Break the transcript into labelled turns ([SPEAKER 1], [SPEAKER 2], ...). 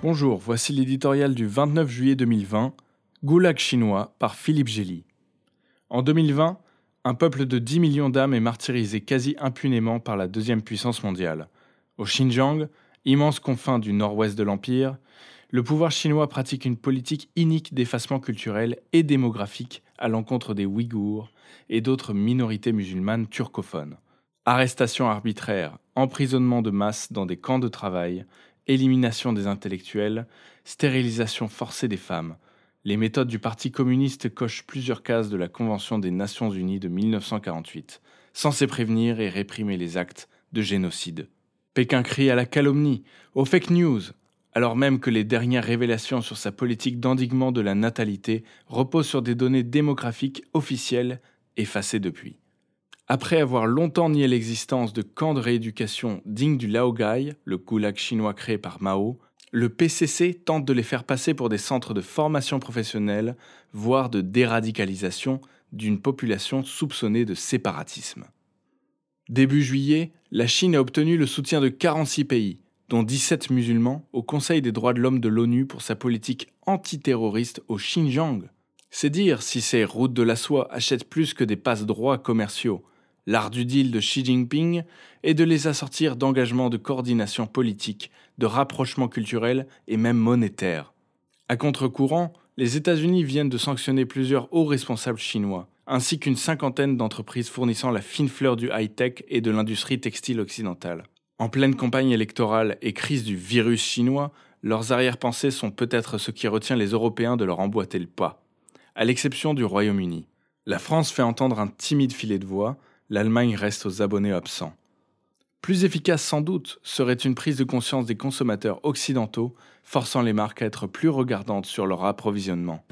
[SPEAKER 1] Bonjour, voici l'éditorial du 29 juillet 2020, Goulag chinois par Philippe Gély. En 2020, un peuple de 10 millions d'âmes est martyrisé quasi impunément par la deuxième puissance mondiale. Au Xinjiang, immense confin du nord-ouest de l'Empire, le pouvoir chinois pratique une politique inique d'effacement culturel et démographique à l'encontre des Ouïghours et d'autres minorités musulmanes turcophones. Arrestations arbitraires, emprisonnement de masse dans des camps de travail, élimination des intellectuels, stérilisation forcée des femmes. Les méthodes du Parti communiste cochent plusieurs cases de la Convention des Nations Unies de 1948, censée prévenir et réprimer les actes de génocide. Pékin crie à la calomnie, aux fake news, alors même que les dernières révélations sur sa politique d'endiguement de la natalité reposent sur des données démographiques officielles effacées depuis. Après avoir longtemps nié l'existence de camps de rééducation dignes du Laogai, le goulag chinois créé par Mao, le PCC tente de les faire passer pour des centres de formation professionnelle, voire de déradicalisation d'une population soupçonnée de séparatisme. Début juillet, la Chine a obtenu le soutien de 46 pays, dont 17 musulmans, au Conseil des droits de l'homme de l'ONU pour sa politique antiterroriste au Xinjiang. C'est dire si ces routes de la soie achètent plus que des passe-droits commerciaux, L'art du deal de Xi Jinping est de les assortir d'engagements de coordination politique, de rapprochement culturel et même monétaire. À contre-courant, les États-Unis viennent de sanctionner plusieurs hauts responsables chinois, ainsi qu'une cinquantaine d'entreprises fournissant la fine fleur du high-tech et de l'industrie textile occidentale. En pleine campagne électorale et crise du virus chinois, leurs arrière-pensées sont peut-être ce qui retient les Européens de leur emboîter le pas, à l'exception du Royaume-Uni. La France fait entendre un timide filet de voix, l'Allemagne reste aux abonnés absents. Plus efficace sans doute serait une prise de conscience des consommateurs occidentaux, forçant les marques à être plus regardantes sur leur approvisionnement.